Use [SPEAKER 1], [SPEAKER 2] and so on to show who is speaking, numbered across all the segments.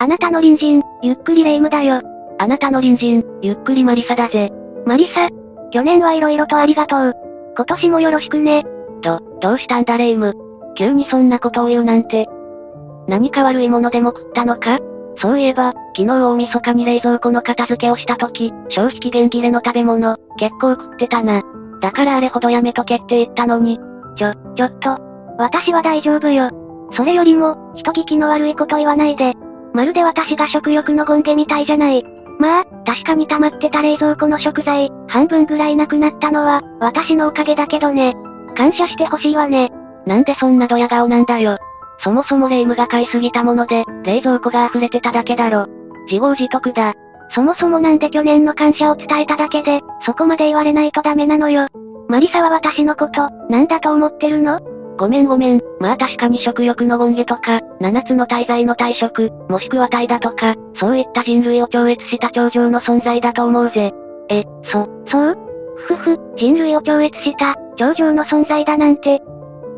[SPEAKER 1] あなたの隣人、ゆっくりレ夢ムだよ。
[SPEAKER 2] あなたの隣人、ゆっくりマリサだぜ。
[SPEAKER 1] マリサ、去年は色々とありがとう。今年もよろしくね。
[SPEAKER 2] ど、どうしたんだレ夢ム。急にそんなことを言うなんて。何か悪いものでも食ったのか？そういえば、昨日大晦日に冷蔵庫の片付けをした時、消費期限切れの食べ物、結構食ってたな。だからあれほどやめとけって言ったのに。
[SPEAKER 1] ちょ、ちょっと。私は大丈夫よ。それよりも、人聞きの悪いこと言わないで。まるで私が食欲の権下みたいじゃない。まあ、確かに溜まってた冷蔵庫の食材、半分ぐらいなくなったのは、私のおかげだけどね。感謝してほしいわね。
[SPEAKER 2] なんでそんなドヤ顔なんだよ。そもそもレイムが買いすぎたもので、冷蔵庫が溢れてただけだろ。自業自得だ。
[SPEAKER 1] そもそもなんで去年の感謝を伝えただけで、そこまで言われないとダメなのよ。マリサは私のこと、なんだと思ってるの？
[SPEAKER 2] ごめんごめん。まあ確かに食欲の権下とか、七つの大罪の退職、もしくは大だとか、そういった人類を超越した頂上の存在だと思うぜ。
[SPEAKER 1] え、そ、そう？ふふ、人類を超越した、頂上の存在だなんて。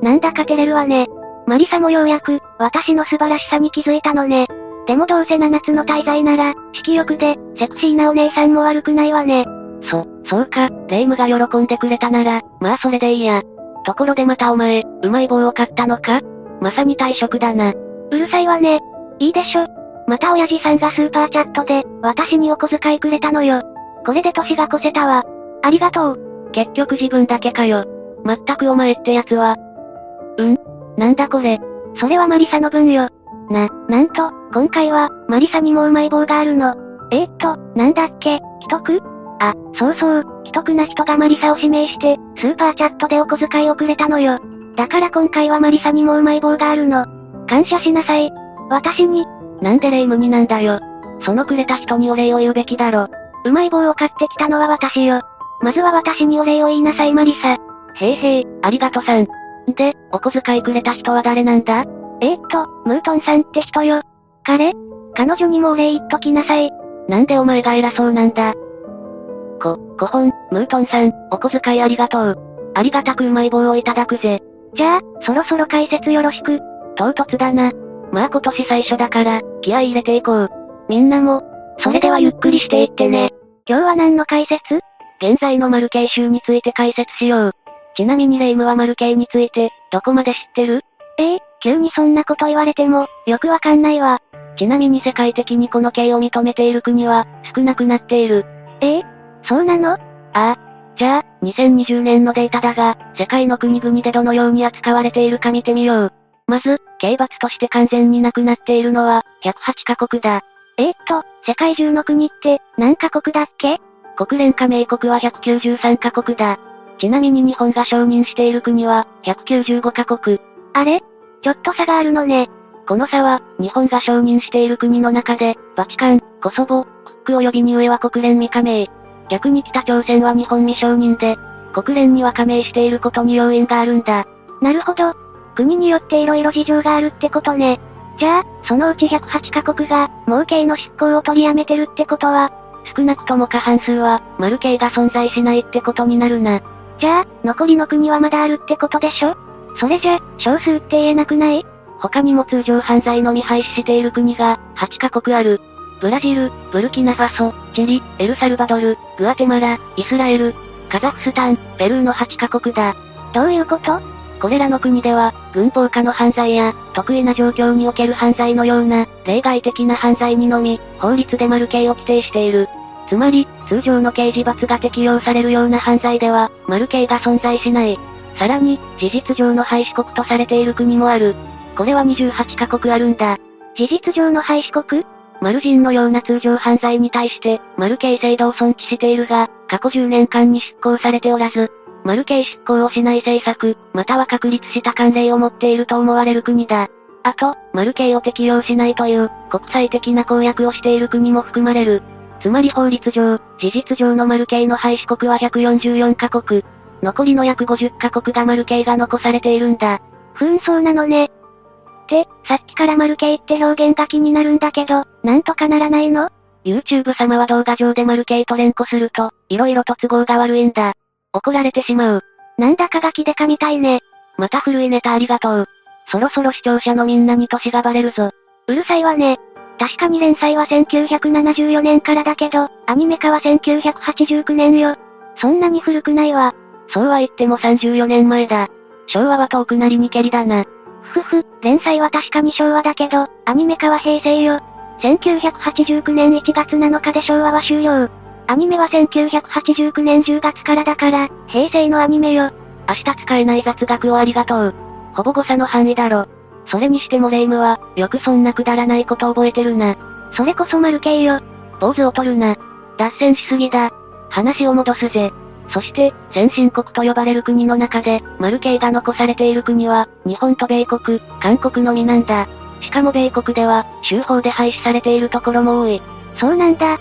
[SPEAKER 1] なんだか照れるわね。マリサもようやく、私の素晴らしさに気づいたのね。でもどうせ七つの大罪なら、色欲で、セクシーなお姉さんも悪くないわね。
[SPEAKER 2] そ、そうか、レイムが喜んでくれたなら、まあそれでいいや。ところでまたお前、うまい棒を買ったのか？まさに退職だな。
[SPEAKER 1] うるさいわね。いいでしょ。また親父さんがスーパーチャットで、私にお小遣いくれたのよ。これで年が越せたわ。ありがとう。
[SPEAKER 2] 結局自分だけかよ。まったくお前ってやつは。うん？なんだこれ。
[SPEAKER 1] それはマリサの分よ。な、なんと、今回は、マリサにもうまい棒があるの。えー、っと、なんだっけ、奇特？あ、そうそう、奇特な人がマリサを指名して、スーパーチャットでお小遣いをくれたのよ。だから今回はマリサにもうまい棒があるの。感謝しなさい。私に。
[SPEAKER 2] なんでレイムになんだよ。そのくれた人にお礼を言うべきだろ。
[SPEAKER 1] うまい棒を買ってきたのは私よ。まずは私にお礼を言いなさいマリサ。
[SPEAKER 2] へいへい、ありがとさん。で、お小遣いくれた人は誰なんだ？
[SPEAKER 1] えー、っと、ムートンさんって人よ。彼？彼女にもお礼言っときなさい。
[SPEAKER 2] なんでお前が偉そうなんだ？こ、5本、ムートンさん、お小遣いありがとう。ありがたくうまい棒をいただくぜ。
[SPEAKER 1] じゃあ、そろそろ解説よろしく。
[SPEAKER 2] 唐突だな。まあ今年最初だから、気合入れていこう。みんなも、それではゆっくりしていってね。
[SPEAKER 1] 今日は何の解説？
[SPEAKER 2] 現在のマルケイ州について解説しよう。ちなみにレイムはマルケイについて、どこまで知ってる？
[SPEAKER 1] ええー、急にそんなこと言われても、よくわかんないわ。
[SPEAKER 2] ちなみに世界的にこの刑を認めている国は、少なくなっている。
[SPEAKER 1] ええー、そうなの？あ
[SPEAKER 2] あ。じゃあ、2020年のデータだが、世界の国々でどのように扱われているか見てみよう。まず、刑罰として完全になくなっているのは、108カ国だ。
[SPEAKER 1] えー、っと、世界中の国って、何カ国だっけ？
[SPEAKER 2] 国連加盟国は193カ国だ。ちなみに日本が承認している国は、195カ国。
[SPEAKER 1] あれ？ちょっと差があるのね。
[SPEAKER 2] この差は、日本が承認している国の中で、バチカン、コソボ、クック及びニューエは国連未加盟。逆に北朝鮮は日本未承認で、国連には加盟していることに要因があるんだ。
[SPEAKER 1] なるほど。国によって色々事情があるってことね。じゃあ、そのうち108カ国が、もう刑の執行を取りやめてるってことは、
[SPEAKER 2] 少なくとも過半数は、マル刑が存在しないってことになるな。
[SPEAKER 1] じゃあ、残りの国はまだあるってことでしょ？それじゃ、少数って言えなくない？
[SPEAKER 2] 他にも通常犯罪のみ廃止している国が、8カ国ある。ブラジル、ブルキナファソ、チリ、エルサルバドル、グアテマラ、イスラエル、カザフスタン、ペルーの8カ国だ。
[SPEAKER 1] どういうこと？
[SPEAKER 2] これらの国では、軍法下の犯罪や、得意な状況における犯罪のような、例外的な犯罪にのみ、法律で丸刑を規定している。つまり、通常の刑事罰が適用されるような犯罪では、丸刑が存在しない。さらに、事実上の廃止国とされている国もある。これは28カ国あるんだ。
[SPEAKER 1] 事実上の廃止国？
[SPEAKER 2] マル人のような通常犯罪に対して、マル刑制度を尊知しているが、過去10年間に執行されておらず、マル刑執行をしない政策、または確立した慣例を持っていると思われる国だ。あと、マル刑を適用しないという、国際的な公約をしている国も含まれる。つまり法律上、事実上のマル刑の廃止国は144カ国。残りの約50カ国がマル刑が残されているんだ。
[SPEAKER 1] 紛争なのね。って、さっきからマル刑って表現が気になるんだけど、なんとかならないの
[SPEAKER 2] ?YouTube 様は動画上でマル刑と連呼すると、色々と都合が悪いんだ。怒られてしまう。
[SPEAKER 1] なんだかガキデカみたいね。
[SPEAKER 2] また古いネタありがとう。そろそろ視聴者のみんなに歳がバレるぞ。
[SPEAKER 1] うるさいわね。確かに連載は1974年からだけど、アニメ化は1989年よ。そんなに古くないわ。
[SPEAKER 2] そうは言っても34年前だ。昭和は遠くなりにけりだな。
[SPEAKER 1] ふふ、連載は確かに昭和だけど、アニメ化は平成よ。1989年1月7日で昭和は終了。アニメは1989年10月からだから、平成のアニメよ。
[SPEAKER 2] 明日使えない雑学をありがとう。ほぼ誤差の範囲だろ。それにしてもレイムは、よくそんなくだらないこと覚えてるな。
[SPEAKER 1] それこそマルケイよ。
[SPEAKER 2] 坊主を取るな。脱線しすぎだ。話を戻すぜ。そして、先進国と呼ばれる国の中で、マルケイが残されている国は、日本と米国、韓国のみなんだ。しかも米国では、州法で廃止されているところも多い。
[SPEAKER 1] そうなんだ。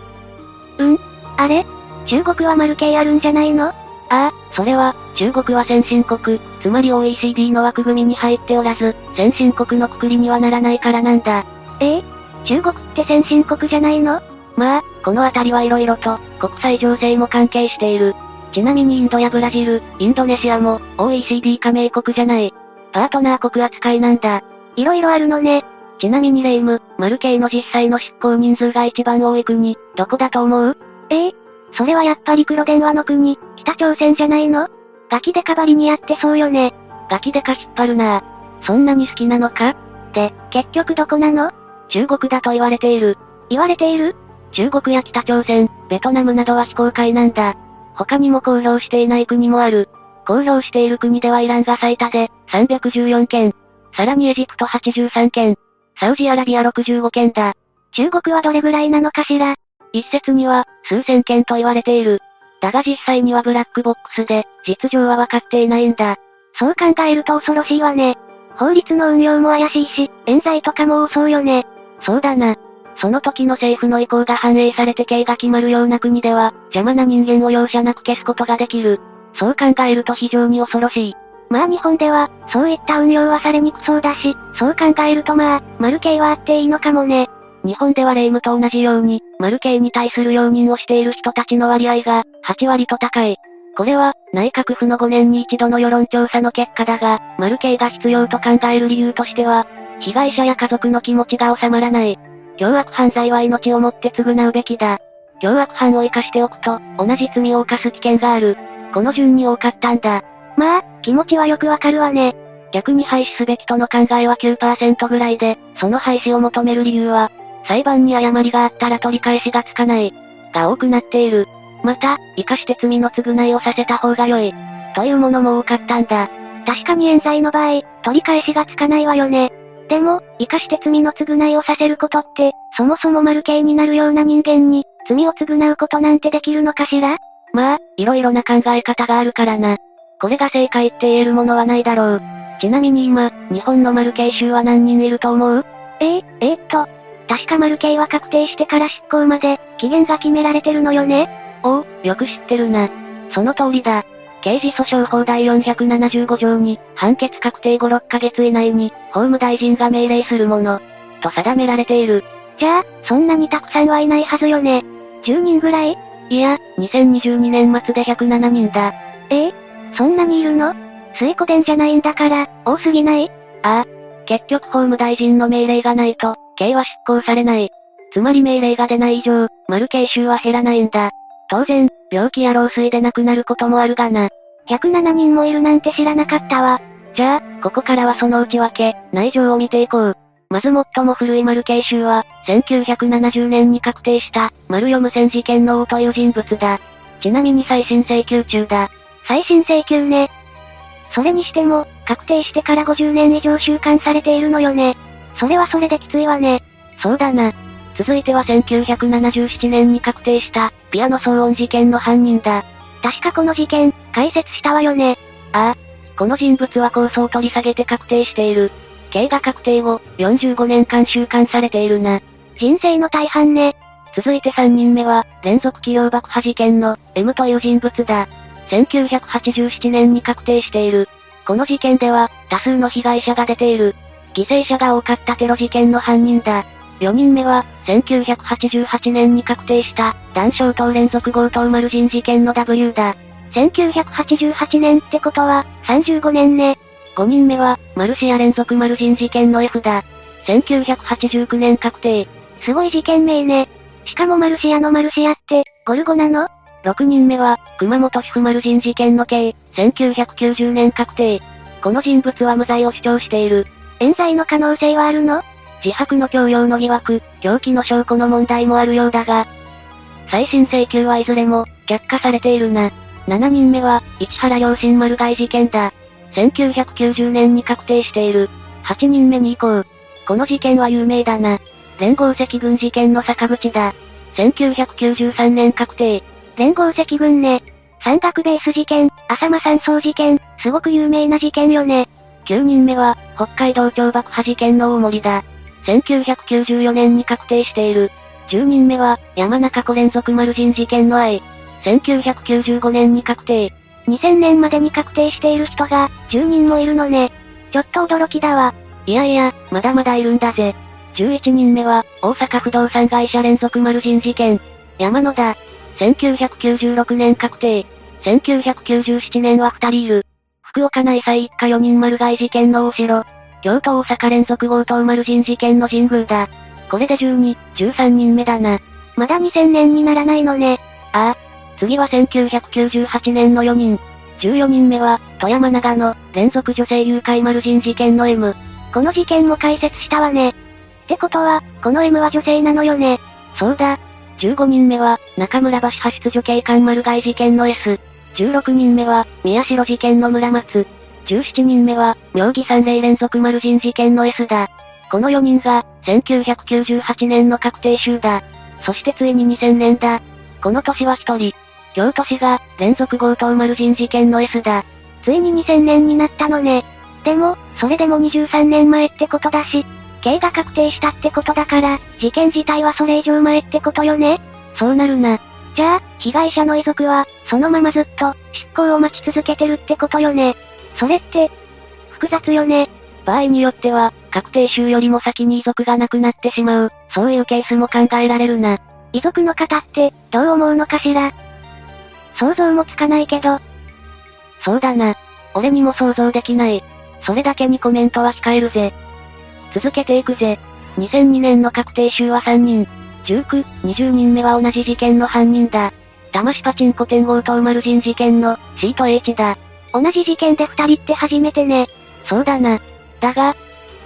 [SPEAKER 1] うん？あれ？中国はマルケイあるんじゃないの？あ
[SPEAKER 2] あ、それは、中国は先進国、つまり OECD の枠組みに入っておらず、先進国のくくりにはならないからなんだ。
[SPEAKER 1] ええ？中国って先進国じゃないの？
[SPEAKER 2] まあ、このあたりはいろいろと、国際情勢も関係している。ちなみにインドやブラジル、インドネシアも、OECD 加盟国じゃない。パートナー国扱いなんだ。
[SPEAKER 1] いろいろあるのね。
[SPEAKER 2] ちなみにレイム、マルケイの実際の執行人数が一番多い国、どこだと思う？
[SPEAKER 1] え？えそれはやっぱり黒電話の国、北朝鮮じゃないの？ガキデカバリにやってそうよね。
[SPEAKER 2] ガキデカ引っ張るなそんなに好きなのか？
[SPEAKER 1] で、結局どこなの？
[SPEAKER 2] 中国だと言われている。
[SPEAKER 1] 言われている？
[SPEAKER 2] 中国や北朝鮮、ベトナムなどは非公開なんだ。他にも公表していない国もある。公表している国ではイランが最多で、314件。さらにエジプト83件。サウジアラビア65件だ。
[SPEAKER 1] 中国はどれぐらいなのかしら？
[SPEAKER 2] 一説には、数千件と言われている。だが実際にはブラックボックスで、実情はわかっていないんだ。
[SPEAKER 1] そう考えると恐ろしいわね。法律の運用も怪しいし、冤罪とかも多そうよね。
[SPEAKER 2] そうだな。その時の政府の意向が反映されて刑が決まるような国では、邪魔な人間を容赦なく消すことができる。そう考えると非常に恐ろしい。
[SPEAKER 1] まあ日本では、そういった運用はされにくそうだし、そう考えるとまあ、マル系はあっていいのかもね。
[SPEAKER 2] 日本ではレイムと同じように、マル系に対する容認をしている人たちの割合が、8割と高い。これは、内閣府の5年に一度の世論調査の結果だが、マル系が必要と考える理由としては、被害者や家族の気持ちが収まらない。凶悪犯罪は命をもって償うべきだ。凶悪犯を生かしておくと、同じ罪を犯す危険がある。この順に多かったんだ。
[SPEAKER 1] まあ、気持ちはよくわかるわね。
[SPEAKER 2] 逆に廃止すべきとの考えは9%ぐらいで、その廃止を求める理由は、裁判に誤りがあったら取り返しがつかない、が多くなっている。また、生かして罪の償いをさせた方が良い、というものも多かったんだ。
[SPEAKER 1] 確かに冤罪の場合、取り返しがつかないわよね。でも、生かして罪の償いをさせることって、そもそも丸刑になるような人間に、罪を償うことなんてできるのかしら？
[SPEAKER 2] まあ、いろいろな考え方があるからな。これが正解って言えるものはないだろう。ちなみに今、日本の丸刑囚は何人いると思う？
[SPEAKER 1] えええー、っと、確か丸刑は確定してから執行まで、期限が決められてるのよね
[SPEAKER 2] おお、よく知ってるな。その通りだ。刑事訴訟法第475条に、判決確定後6ヶ月以内に、法務大臣が命令するもの、と定められている。
[SPEAKER 1] じゃあ、そんなにたくさんはいないはずよね。10人ぐらい？
[SPEAKER 2] いや、2022年末で107人だ。
[SPEAKER 1] ええそんなにいるの？水湖伝じゃないんだから、多すぎない？
[SPEAKER 2] ああ。結局法務大臣の命令がないと、刑は執行されない。つまり命令が出ない以上、丸刑囚は減らないんだ。当然、病気や老衰で亡くなることもあるがな。
[SPEAKER 1] 107人もいるなんて知らなかったわ。
[SPEAKER 2] じゃあ、ここからはその内訳、内情を見ていこう。まず最も古い丸慶州は、1970年に確定した、丸読無線事件の王という人物だ。ちなみに再審請求中だ。
[SPEAKER 1] 再審請求ね。それにしても、確定してから50年以上収監されているのよね。それはそれできついわね。
[SPEAKER 2] そうだな。続いては1977年に確定した、ピアノ騒音事件の犯人だ。
[SPEAKER 1] 確かこの事件、解説したわよね。
[SPEAKER 2] ああ。この人物は控訴を取り下げて確定している。刑が確定後、45年間収監されているな。
[SPEAKER 1] 人生の大半ね。
[SPEAKER 2] 続いて3人目は、連続企業爆破事件の、M という人物だ。1987年に確定している。この事件では、多数の被害者が出ている。犠牲者が多かったテロ事件の犯人だ。4人目は、1988年に確定した、断傷等連続強盗丸人事件の W だ。
[SPEAKER 1] 1988年ってことは、35年ね。
[SPEAKER 2] 5人目は、マルシア連続丸人事件の F だ。1989年確定。
[SPEAKER 1] すごい事件名ね。しかもマルシアのマルシアって、ゴルゴなの
[SPEAKER 2] ?6 人目は、熊本市府丸人事件の刑、1990年確定。この人物は無罪を主張している。
[SPEAKER 1] 冤罪の可能性はあるの？
[SPEAKER 2] 自白の強要の疑惑、狂気の証拠の問題もあるようだが、再審請求はいずれも、却下されているな。7人目は、市原良心丸外事件だ。1990年に確定している。8人目に行こう。この事件は有名だな。連合赤軍事件の坂口だ。1993年確定。
[SPEAKER 1] 連合赤軍ね。山岳ベース事件、浅間山荘事件、すごく有名な事件よね。
[SPEAKER 2] 9人目は、北海道超爆破事件の大森だ。1994年に確定している。10人目は、山中湖連続丸人事件の愛。1995年に確定。
[SPEAKER 1] 2000年までに確定している人が、10人もいるのね。ちょっと驚きだわ。
[SPEAKER 2] いやいや、まだまだいるんだぜ。11人目は、大阪不動産会社連続丸人事件。山野だ。1996年確定。1997年は2人いる。福岡内祭一家4人丸外事件の大城。京都大阪連続強盗丸人事件の神宮だ。これで12、13人目だな。
[SPEAKER 1] まだ2000年にならないのね。
[SPEAKER 2] ああ。次は1998年の4人。14人目は、富山長野、連続女性誘拐丸人事件の M。
[SPEAKER 1] この事件も解説したわね。ってことは、この M は女性なのよね。
[SPEAKER 2] そうだ。15人目は、中村橋派出所警官丸外事件の S。16人目は、宮代事件の村松。17人目は、妙義三例連続丸人事件の S だ。この4人が、1998年の確定集だ。そしてついに2000年だ。この年は1人。京都市が、連続強盗丸人事件の S だ。
[SPEAKER 1] ついに2000年になったのね。でも、それでも23年前ってことだし、刑が確定したってことだから、事件自体はそれ以上前ってことよね
[SPEAKER 2] そうなるな。
[SPEAKER 1] じゃあ、被害者の遺族は、そのままずっと、執行を待ち続けてるってことよね。それって、複雑よね。
[SPEAKER 2] 場合によっては、確定集よりも先に遺族が亡くなってしまう、そういうケースも考えられるな。
[SPEAKER 1] 遺族の方って、どう思うのかしら想像もつかないけど。
[SPEAKER 2] そうだな。俺にも想像できない。それだけにコメントは控えるぜ。続けていくぜ。2002年の確定集は3人。19、20人目は同じ事件の犯人だ。騙しパチンコ店強盗丸人事件の C と H だ。
[SPEAKER 1] 同じ事件で二人って初めてね。
[SPEAKER 2] そうだな。だが、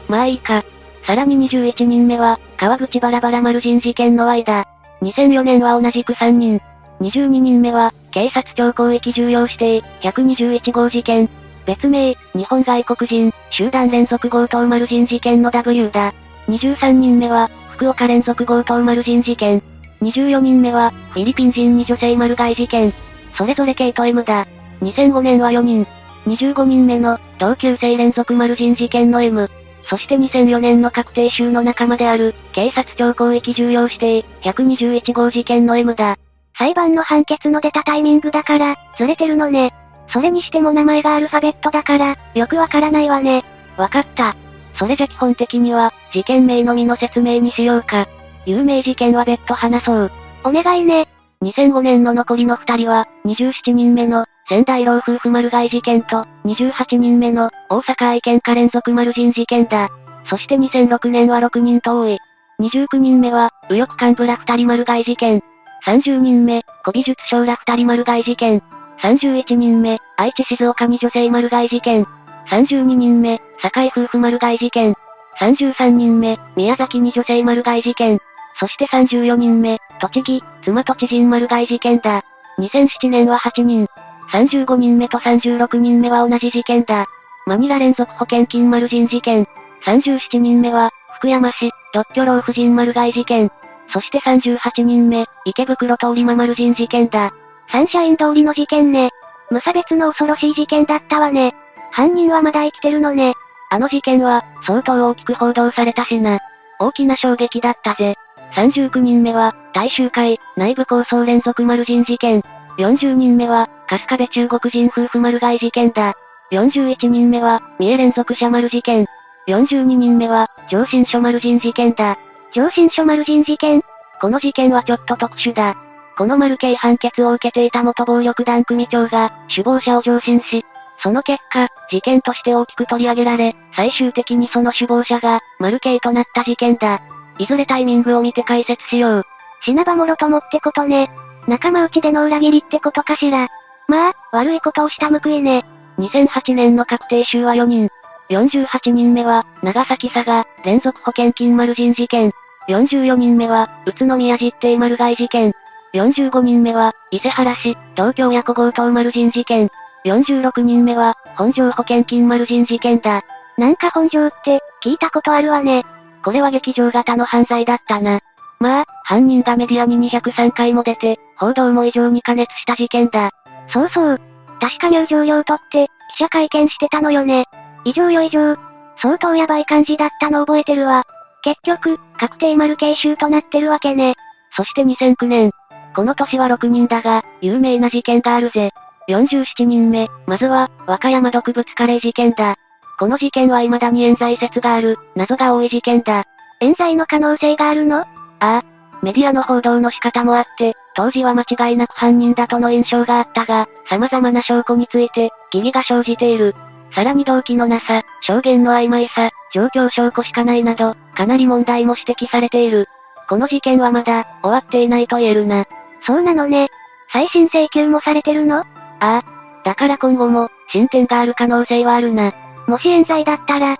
[SPEAKER 2] まあいいか。さらに21人目は、川口バラバラ丸人事件の Y だ。2004年は同じく3人。22人目は、警察庁広域重要指定、121号事件。別名、日本外国人、集団連続強盗丸人事件の W だ。23人目は、福岡連続強盗丸人事件。24人目は、フィリピン人に女性丸外事件。それぞれ K と M だ。2005年は4人。25人目の、同級生連続丸人事件の M。そして2004年の確定集の仲間である、警察庁広域重要指定、121号事件の M だ。
[SPEAKER 1] 裁判の判決の出たタイミングだから、ずれてるのね。それにしても名前がアルファベットだから、よくわからないわね。
[SPEAKER 2] わかった。それじゃ基本的には、事件名のみの説明にしようか。有名事件は別途話そう。
[SPEAKER 1] お願いね。
[SPEAKER 2] 2005年の残りの二人は、27人目の、仙台老夫婦丸外事件と、28人目の、大阪愛犬家連続丸人事件だ。そして2006年は6人と多い。29人目は、右翼幹部ら二人丸外事件。30人目、古美術商ら二人丸外事件。31人目、愛知静岡に女性丸外事件。32人目、堺夫婦丸外事件。33人目、宮崎に女性丸外事件。そして34人目、栃木、妻都知人丸外事件だ。2007年は8人。35人目と36人目は同じ事件だ。マニラ連続保険金丸人事件。37人目は、福山市、独居老婦人丸外事件。そして38人目、池袋通り魔丸人事件だ。
[SPEAKER 1] サンシャイン通りの事件ね。無差別の恐ろしい事件だったわね。犯人はまだ生きてるのね。
[SPEAKER 2] あの事件は、相当大きく報道されたしな。大きな衝撃だったぜ。39人目は、大衆会、内部抗争連続丸人事件。40人目は、春日部中国人夫婦丸外事件だ。41人目は、三重連続者丸事件。42人目は、上新書丸人事件だ。
[SPEAKER 1] 上新書丸人事件？
[SPEAKER 2] この事件はちょっと特殊だ。この丸刑判決を受けていた元暴力団組長が、首謀者を上申し、その結果、事件として大きく取り上げられ、最終的にその首謀者が、丸刑となった事件だ。いずれタイミングを見て解説しよう。
[SPEAKER 1] 死なばもろともってことね。仲間内での裏切りってことかしら。まあ、悪いことをした報いね。
[SPEAKER 2] 2008年の確定囚は4人。48人目は、長崎佐賀、連続保険金丸人事件。44人目は、宇都宮実定丸買事件。45人目は、伊勢原市、東京ヤコ強盗丸人事件。46人目は、本庄保険金丸人事件だ。
[SPEAKER 1] なんか本庄って、聞いたことあるわね。
[SPEAKER 2] これは劇場型の犯罪だったな。まあ、犯人がメディアに203回も出て、報道も異常に加熱した事件だ。
[SPEAKER 1] そうそう。確か入場料取って、記者会見してたのよね。異常よ異常。相当やばい感じだったの覚えてるわ。結局、確定丸刑囚となってるわけね。
[SPEAKER 2] そして2009年。この年は6人だが、有名な事件があるぜ。47人目、まずは、和歌山毒物カレー事件だ。この事件は未だに冤罪説がある、謎が多い事件だ。
[SPEAKER 1] 冤罪の可能性があるの？あ
[SPEAKER 2] あ。メディアの報道の仕方もあって、当時は間違いなく犯人だとの印象があったが、様々な証拠について、疑義が生じている。さらに動機のなさ、証言の曖昧さ、状況証拠しかないなど、かなり問題も指摘されている。この事件はまだ、終わっていないと言えるな。
[SPEAKER 1] そうなのね。再審請求もされてるの？あ
[SPEAKER 2] あ。だから今後も、進展がある可能性はあるな。
[SPEAKER 1] もし冤罪だったら、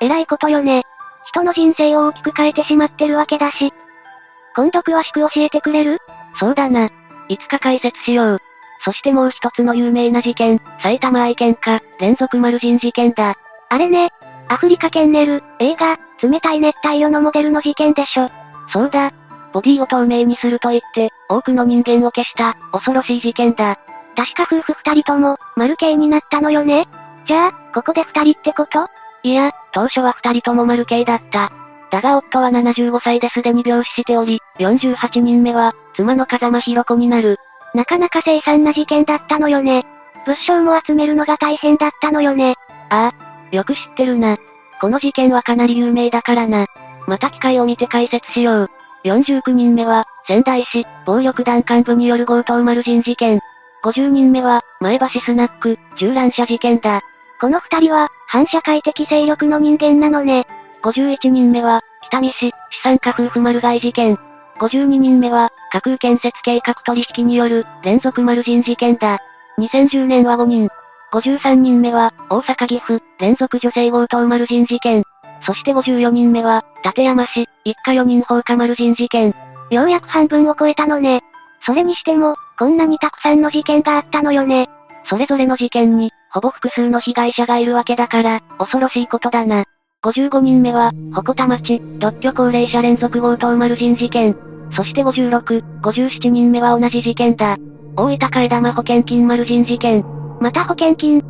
[SPEAKER 1] 偉いことよね。人の人生を大きく変えてしまってるわけだし。今度詳しく教えてくれる？
[SPEAKER 2] そうだな。いつか解説しよう。そしてもう一つの有名な事件、埼玉愛犬家、連続丸人事件だ。
[SPEAKER 1] あれね、アフリカケンネル、映画、冷たい熱帯魚のモデルの事件でしょ。
[SPEAKER 2] そうだ。ボディを透明にすると言って、多くの人間を消した、恐ろしい事件だ。
[SPEAKER 1] 確か夫婦二人とも、丸系になったのよねじゃあ、ここで二人ってこと？
[SPEAKER 2] いや、当初は二人とも丸系だった。だが夫は75歳ですでに病死しており、48人目は、妻の風間博子になる。
[SPEAKER 1] なかなか凄惨な事件だったのよね。物証も集めるのが大変だったのよね。
[SPEAKER 2] ああ、よく知ってるな。この事件はかなり有名だからな。また機会を見て解説しよう。49人目は、仙台市、暴力団幹部による強盗丸人事件。50人目は、前橋スナック、銃乱射事件だ。
[SPEAKER 1] この二人は、反社会的勢力の人間なのね。
[SPEAKER 2] 51人目は、北見市、資産家夫婦丸買い事件。52人目は、架空建設計画取引による、連続丸人事件だ。2010年は5人。53人目は、大阪岐阜、連続女性強盗丸人事件。そして54人目は、立山市、一家4人放火丸人事件。
[SPEAKER 1] ようやく半分を超えたのね。それにしても、こんなにたくさんの事件があったのよね。
[SPEAKER 2] それぞれの事件に、ほぼ複数の被害者がいるわけだから、恐ろしいことだな。55人目は、鉾田町、独居高齢者連続強盗丸人事件。そして56、57人目は同じ事件だ。大分替え玉保険金丸人事件。
[SPEAKER 1] また保険金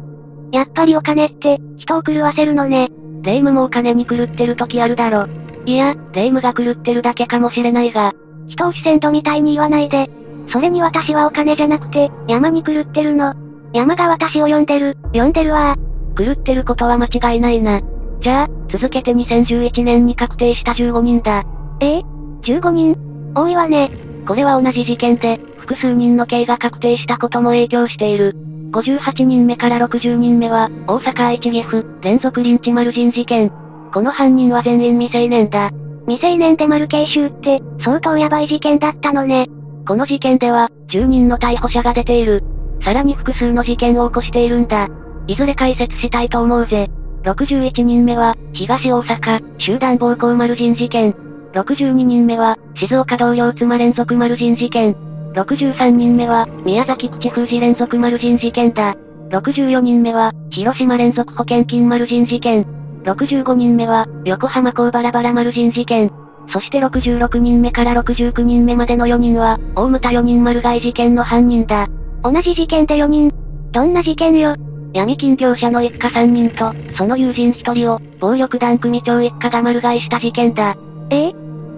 [SPEAKER 1] やっぱりお金って、人を狂わせるのね。
[SPEAKER 2] 霊夢もお金に狂ってる時あるだろ。いや、霊夢が狂ってるだけかもしれないが。
[SPEAKER 1] 人を視線度みたいに言わないで。それに私はお金じゃなくて、山に狂ってるの。山が私を呼んでる、呼んでるわ
[SPEAKER 2] 狂ってることは間違いないな。じゃあ、続けて2011年に確定した15人だ。
[SPEAKER 1] え？え ?15 人多いわね。
[SPEAKER 2] これは同じ事件で、複数人の刑が確定したことも影響している。58人目から60人目は、大阪愛知岐阜、連続リンチ丸人事件。この犯人は全員未成年だ。
[SPEAKER 1] 未成年で丸刑囚って、相当ヤバい事件だったのね。
[SPEAKER 2] この事件では、10人の逮捕者が出ている。さらに複数の事件を起こしているんだ。いずれ解説したいと思うぜ。61人目は、東大阪、集団暴行丸人事件。62人目は、静岡同様妻連続丸人事件。63人目は、宮崎口封じ連続丸人事件だ。64人目は、広島連続保険金丸人事件。65人目は、横浜港バラバラ丸人事件。そして66人目から69人目までの4人は、大牟田4人丸買い事件の犯人だ。
[SPEAKER 1] 同じ事件で4人。どんな事件よ。
[SPEAKER 2] 闇金業者の一家3人と、その友人1人を、暴力団組長一家が丸買いした事件だ。
[SPEAKER 1] え？えっ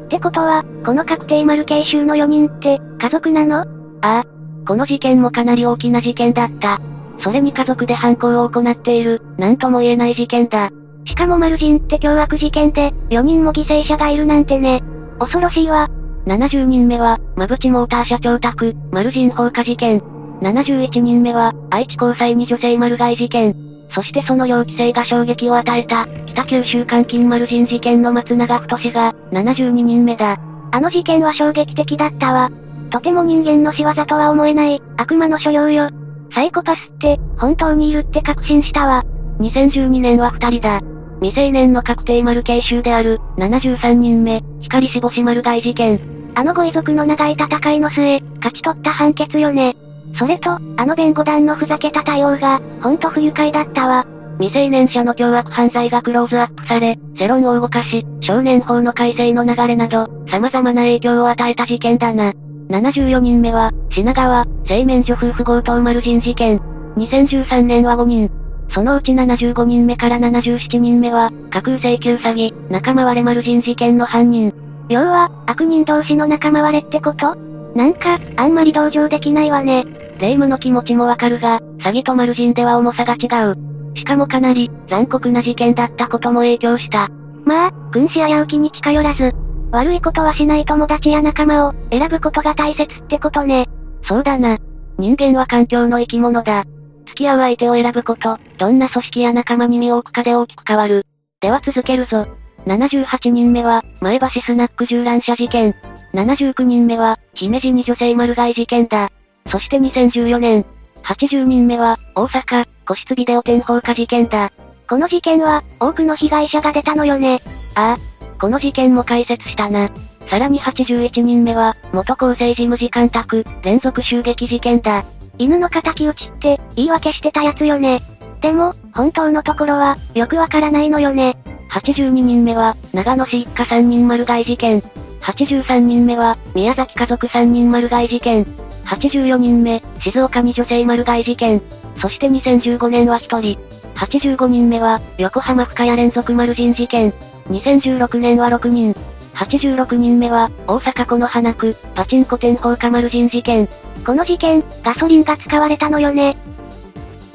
[SPEAKER 1] てことは、この確定丸慶州の4人って、家族なの？あ
[SPEAKER 2] あ。この事件もかなり大きな事件だった。それに家族で犯行を行っている、なんとも言えない事件だ。
[SPEAKER 1] しかも丸人って凶悪事件で、4人も犠牲者がいるなんてね。恐ろしいわ。
[SPEAKER 2] 70人目は、馬淵モーター社長宅、丸人放火事件。71人目は、愛知交際に女性丸買い事件。そしてその容器性が衝撃を与えた、北九州監禁丸人事件の松永太が、72人目だ。
[SPEAKER 1] あの事件は衝撃的だったわ。とても人間の仕業とは思えない、悪魔の所領よ。サイコパスって、本当にいるって確信したわ。
[SPEAKER 2] 2012年は二人だ。未成年の確定丸刑囚である、73人目、光し星丸大事件。
[SPEAKER 1] あのご遺族の長い戦いの末、勝ち取った判決よね。それと、あの弁護団のふざけた対応が、ほんと不愉快だったわ。
[SPEAKER 2] 未成年者の凶悪犯罪がクローズアップされ、世論を動かし、少年法の改正の流れなど、様々な影響を与えた事件だな。74人目は、品川、製麺所夫婦強盗丸人事件。2013年は5人。そのうち75人目から77人目は、架空請求詐欺、仲間割れ丸人事件の犯人。
[SPEAKER 1] 要は、悪人同士の仲間割れってこと？なんか、あんまり同情できないわね。
[SPEAKER 2] 霊夢の気持ちもわかるが、詐欺と丸人では重さが違う。しかもかなり、残酷な事件だったことも影響した。
[SPEAKER 1] まあ、君子危うきに近寄らず、悪いことはしない友達や仲間を、選ぶことが大切ってことね。
[SPEAKER 2] そうだな。人間は環境の生き物だ。付き合う相手を選ぶこと、どんな組織や仲間に身を置くかで大きく変わる。では続けるぞ。78人目は、前橋スナック銃乱射事件。79人目は、姫路に女性丸買い事件だ。そして2014年、80人目は、大阪、個室ビデオ店放火事件だ。
[SPEAKER 1] この事件は、多くの被害者が出たのよね。
[SPEAKER 2] ああ、この事件も解説したな。さらに81人目は、元厚生事務次官宅、連続襲撃事件だ。
[SPEAKER 1] 犬の仇討ちって、言い訳してたやつよね。でも、本当のところは、よくわからないのよね。
[SPEAKER 2] 82人目は、長野市一家3人丸買い事件。83人目は、宮崎家族3人丸買い事件。84人目、静岡に女性丸買い事件。そして2015年は1人。85人目は、横浜深谷連続丸人事件。2016年は6人。86人目は、大阪この花区、パチンコ店放火丸人事件。
[SPEAKER 1] この事件、ガソリンが使われたのよね。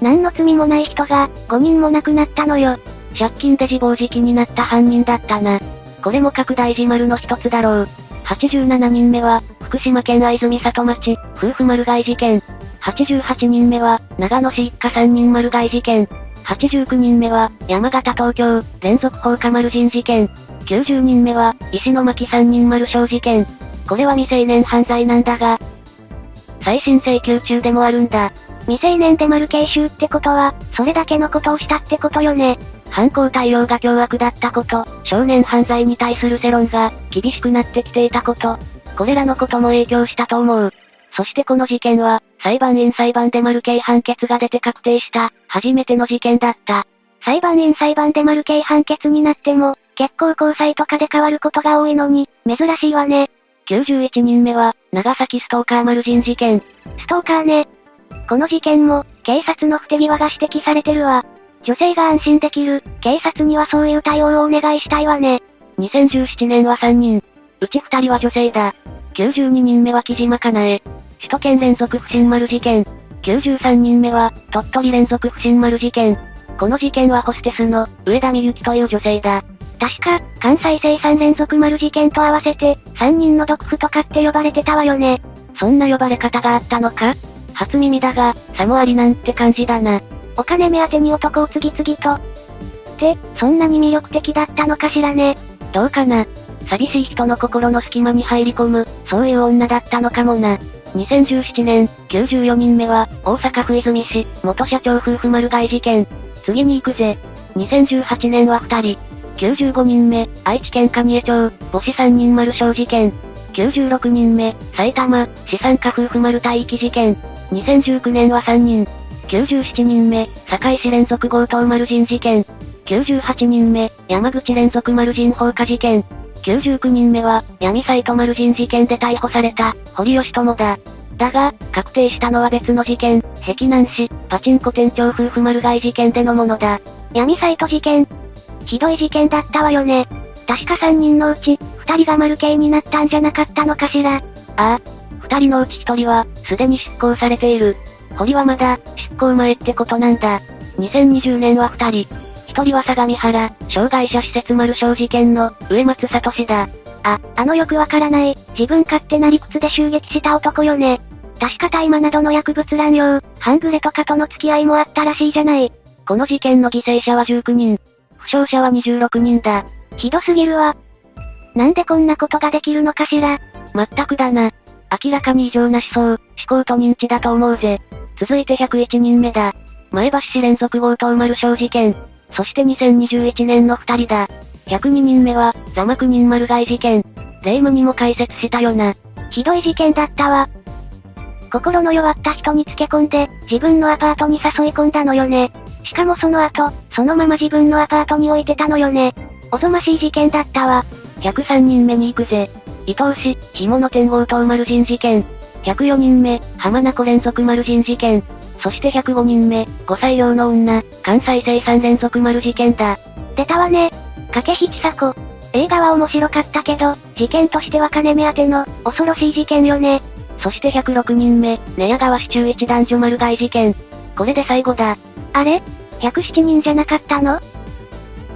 [SPEAKER 1] 何の罪もない人が、5人も亡くなったのよ。
[SPEAKER 2] 借金で自暴自棄になった犯人だったな。これも拡大事丸の一つだろう。87人目は、福島県会津里町、夫婦丸買い事件。88人目は、長野市一家3人丸買い事件。89人目は、山形東京、連続放火丸人事件。90人目は、石巻3人丸小事件。これは未成年犯罪なんだが、再審請求中でもあるんだ。
[SPEAKER 1] 未成年で丸刑囚ってことは、それだけのことをしたってことよね。
[SPEAKER 2] 犯行対応が凶悪だったこと、少年犯罪に対する世論が、厳しくなってきていたこと、これらのことも影響したと思う。そしてこの事件は、裁判員裁判で丸刑判決が出て確定した、初めての事件だった。
[SPEAKER 1] 裁判員裁判で丸刑判決になっても、結構交際とかで変わることが多いのに、珍しいわね。
[SPEAKER 2] 91人目は、長崎ストーカー丸人事件。
[SPEAKER 1] ストーカーね。この事件も、警察の不手際が指摘されてるわ。女性が安心できる、警察にはそういう対応をお願いしたいわね。
[SPEAKER 2] 2017年は3人。うち2人は女性だ。92人目は木島かなえ。首都圏連続不審丸事件。93人目は、鳥取連続不審丸事件。この事件はホステスの、上田美幸という女性だ。
[SPEAKER 1] 確か、関西生産連続丸事件と合わせて、3人の毒婦とかって呼ばれてたわよね。
[SPEAKER 2] そんな呼ばれ方があったのか？初耳だが、さもありなんて感じだな。
[SPEAKER 1] お金目当てに男を次々と。って、そんなに魅力的だったのかしらね。
[SPEAKER 2] どうかな。寂しい人の心の隙間に入り込む、そういう女だったのかもな。2017年、94人目は、大阪府泉市、元社長夫婦丸買い事件。次に行くぜ。2018年は2人。95人目、愛知県蟹江町、母子3人丸小事件。96人目、埼玉、資産家夫婦丸大域事件。2019年は3人。97人目、堺市連続強盗丸人事件。98人目、山口連続丸人放火事件。99人目は、闇サイト丸人事件で逮捕された、堀吉友だ。だが、確定したのは別の事件、碧南市、パチンコ店長夫婦丸買い事件でのものだ。
[SPEAKER 1] 闇サイト事件。ひどい事件だったわよね。確か3人のうち、2人が丸刑になったんじゃなかったのかしら。あ
[SPEAKER 2] あ。2人のうち1人は、すでに執行されている。堀はまだ、執行前ってことなんだ。2020年は2人。1人は相模原、障害者施設丸小事件の、上松聡だ。
[SPEAKER 1] あ、あのよくわからない、自分勝手な理屈で襲撃した男よね。確か大麻などの薬物乱用、半グレとかとの付き合いもあったらしいじゃない。
[SPEAKER 2] この事件の犠牲者は19人。負傷者は26人だ。
[SPEAKER 1] ひどすぎるわ。なんでこんなことができるのかしら。
[SPEAKER 2] まったくだな。明らかに異常な思想、思考と認知だと思うぜ。続いて101人目だ。前橋市連続強盗丸小事件。そして2021年の2人だ。102人目は、ザマク人丸街事件。霊夢にも解説したよな。
[SPEAKER 1] ひどい事件だったわ。心の弱った人につけ込んで、自分のアパートに誘い込んだのよね。しかもその後、そのまま自分のアパートに置いてたのよね。おぞましい事件だったわ。
[SPEAKER 2] 103人目に行くぜ。伊東市、干物店強盗丸人事件。104人目、浜名湖連続丸人事件。そして105人目、5歳用の女、関西生産連続丸事件だ。
[SPEAKER 1] 出たわね。掛引千佐子。映画は面白かったけど、事件としては金目当ての、恐ろしい事件よね。
[SPEAKER 2] そして106人目、寝屋川市中一男女丸買い事件。これで最後だ。
[SPEAKER 1] あれ ?107 人じゃなかったの？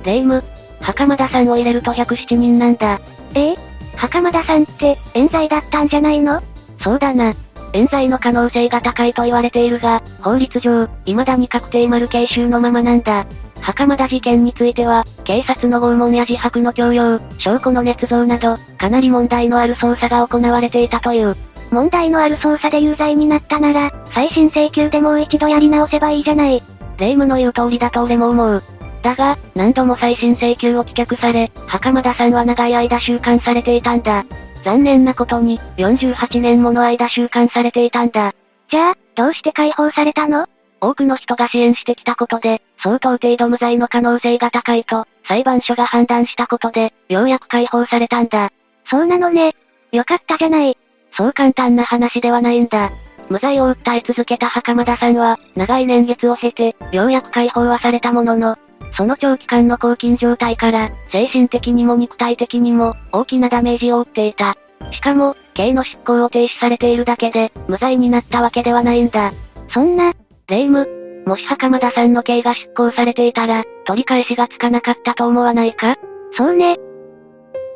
[SPEAKER 2] 霊夢。袴田さんを入れると107人なんだ。
[SPEAKER 1] ええ？袴田さんって、冤罪だったんじゃないの？
[SPEAKER 2] そうだな。冤罪の可能性が高いと言われているが、法律上、未だに確定丸刑囚のままなんだ。袴田事件については、警察の拷問や自白の強要、証拠の捏造など、かなり問題のある捜査が行われていたという。
[SPEAKER 1] 問題のある捜査で有罪になったなら、再審請求でもう一度やり直せばいいじゃない。
[SPEAKER 2] 霊夢の言う通りだと俺も思う。だが、何度も再審請求を棄却され、袴田さんは長い間収監されていたんだ。残念なことに、48年もの間収監されていたんだ。
[SPEAKER 1] じゃあ、どうして解放されたの？
[SPEAKER 2] 多くの人が支援してきたことで、相当程度無罪の可能性が高いと、裁判所が判断したことで、ようやく解放されたんだ。
[SPEAKER 1] そうなのね。よかったじゃない。
[SPEAKER 2] そう簡単な話ではないんだ。無罪を訴え続けた袴田さんは、長い年月を経て、ようやく解放はされたものの、その長期間の拘禁状態から、精神的にも肉体的にも、大きなダメージを負っていた。しかも、刑の執行を停止されているだけで、無罪になったわけではないんだ。
[SPEAKER 1] そんな、
[SPEAKER 2] 霊夢、もし袴田さんの刑が執行されていたら、取り返しがつかなかったと思わないか？
[SPEAKER 1] そうね。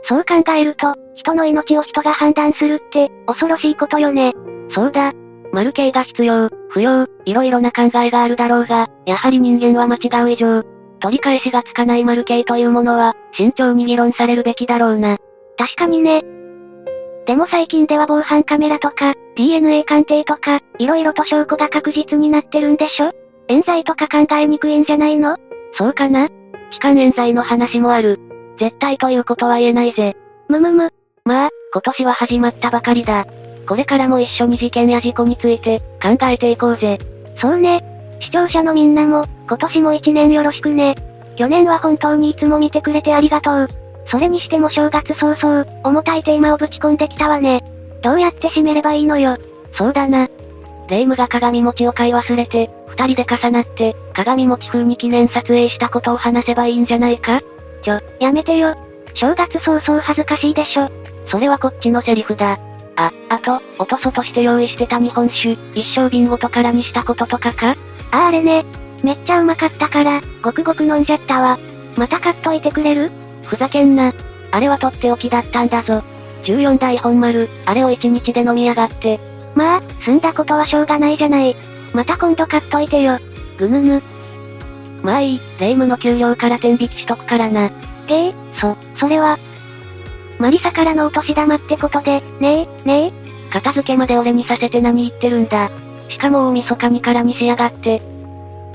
[SPEAKER 1] そう考えると、人の命を人が判断するって、恐ろしいことよね。
[SPEAKER 2] そうだ。丸刑が必要、不要、いろいろな考えがあるだろうが、やはり人間は間違う以上、取り返しがつかない丸刑というものは、慎重に議論されるべきだろうな。
[SPEAKER 1] 確かにね。でも最近では防犯カメラとか、DNA 鑑定とか、いろいろと証拠が確実になってるんでしょ？冤罪とか考えにくいんじゃないの？
[SPEAKER 2] そうかな？痴漢冤罪の話もある。絶対ということは言えないぜ。
[SPEAKER 1] むむむ。
[SPEAKER 2] まあ、今年は始まったばかりだ。これからも一緒に事件や事故について、考えていこうぜ。
[SPEAKER 1] そうね。視聴者のみんなも、今年も一年よろしくね。去年は本当にいつも見てくれてありがとう。それにしても正月早々、重たいテーマをぶち込んできたわね。どうやって締めればいいのよ。
[SPEAKER 2] そうだな。霊夢が鏡餅を買い忘れて、二人で重なって、鏡餅風に記念撮影したことを話せばいいんじゃないか？
[SPEAKER 1] ちょ、やめてよ。正月早々恥ずかしいでしょ。
[SPEAKER 2] それはこっちのセリフだ。あ、あと、おとそとして用意してた日本酒、一升瓶ごと空にしたこととかか？
[SPEAKER 1] あ、あれね。めっちゃうまかったから、ごくごく飲んじゃったわ。また買っといてくれる？
[SPEAKER 2] ふざけんな。あれはとっておきだったんだぞ。14代本丸、あれを一日で飲みやがって。
[SPEAKER 1] まあ、済んだことはしょうがないじゃない。また今度買っといてよ。
[SPEAKER 2] ぐぬぬ。まあいい、霊夢の給料から天引きしとくからな。
[SPEAKER 1] ええそ、それは。マリサからのお年玉ってことで、ねえ、ねえ。
[SPEAKER 2] 片付けまで俺にさせて何言ってるんだ。しかも大晦日にからにしやがって。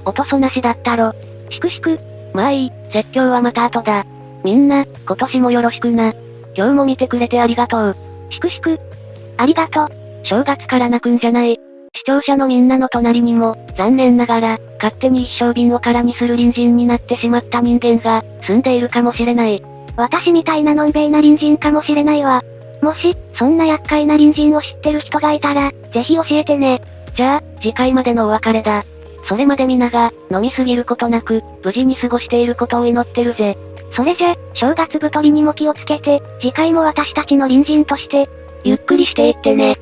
[SPEAKER 2] おとそなしだったろ。
[SPEAKER 1] しくしく。
[SPEAKER 2] まあいい、説教はまた後だ。みんな、今年もよろしくな。今日も見てくれてありがとう。
[SPEAKER 1] しくしく。ありがとう。
[SPEAKER 2] 正月から泣くんじゃない。視聴者のみんなの隣にも、残念ながら、勝手に一生瓶を空にする隣人になってしまった人間が、住んでいるかもしれない。
[SPEAKER 1] 私みたいなのんべいな隣人かもしれないわ。もし、そんな厄介な隣人を知ってる人がいたら、ぜひ教えてね。
[SPEAKER 2] じゃあ、次回までのお別れだ。それまで皆が、飲みすぎることなく、無事に過ごしていることを祈ってるぜ。
[SPEAKER 1] それじゃ、正月太りにも気をつけて、次回も私たちの隣人として、
[SPEAKER 2] ゆっくりしていってね。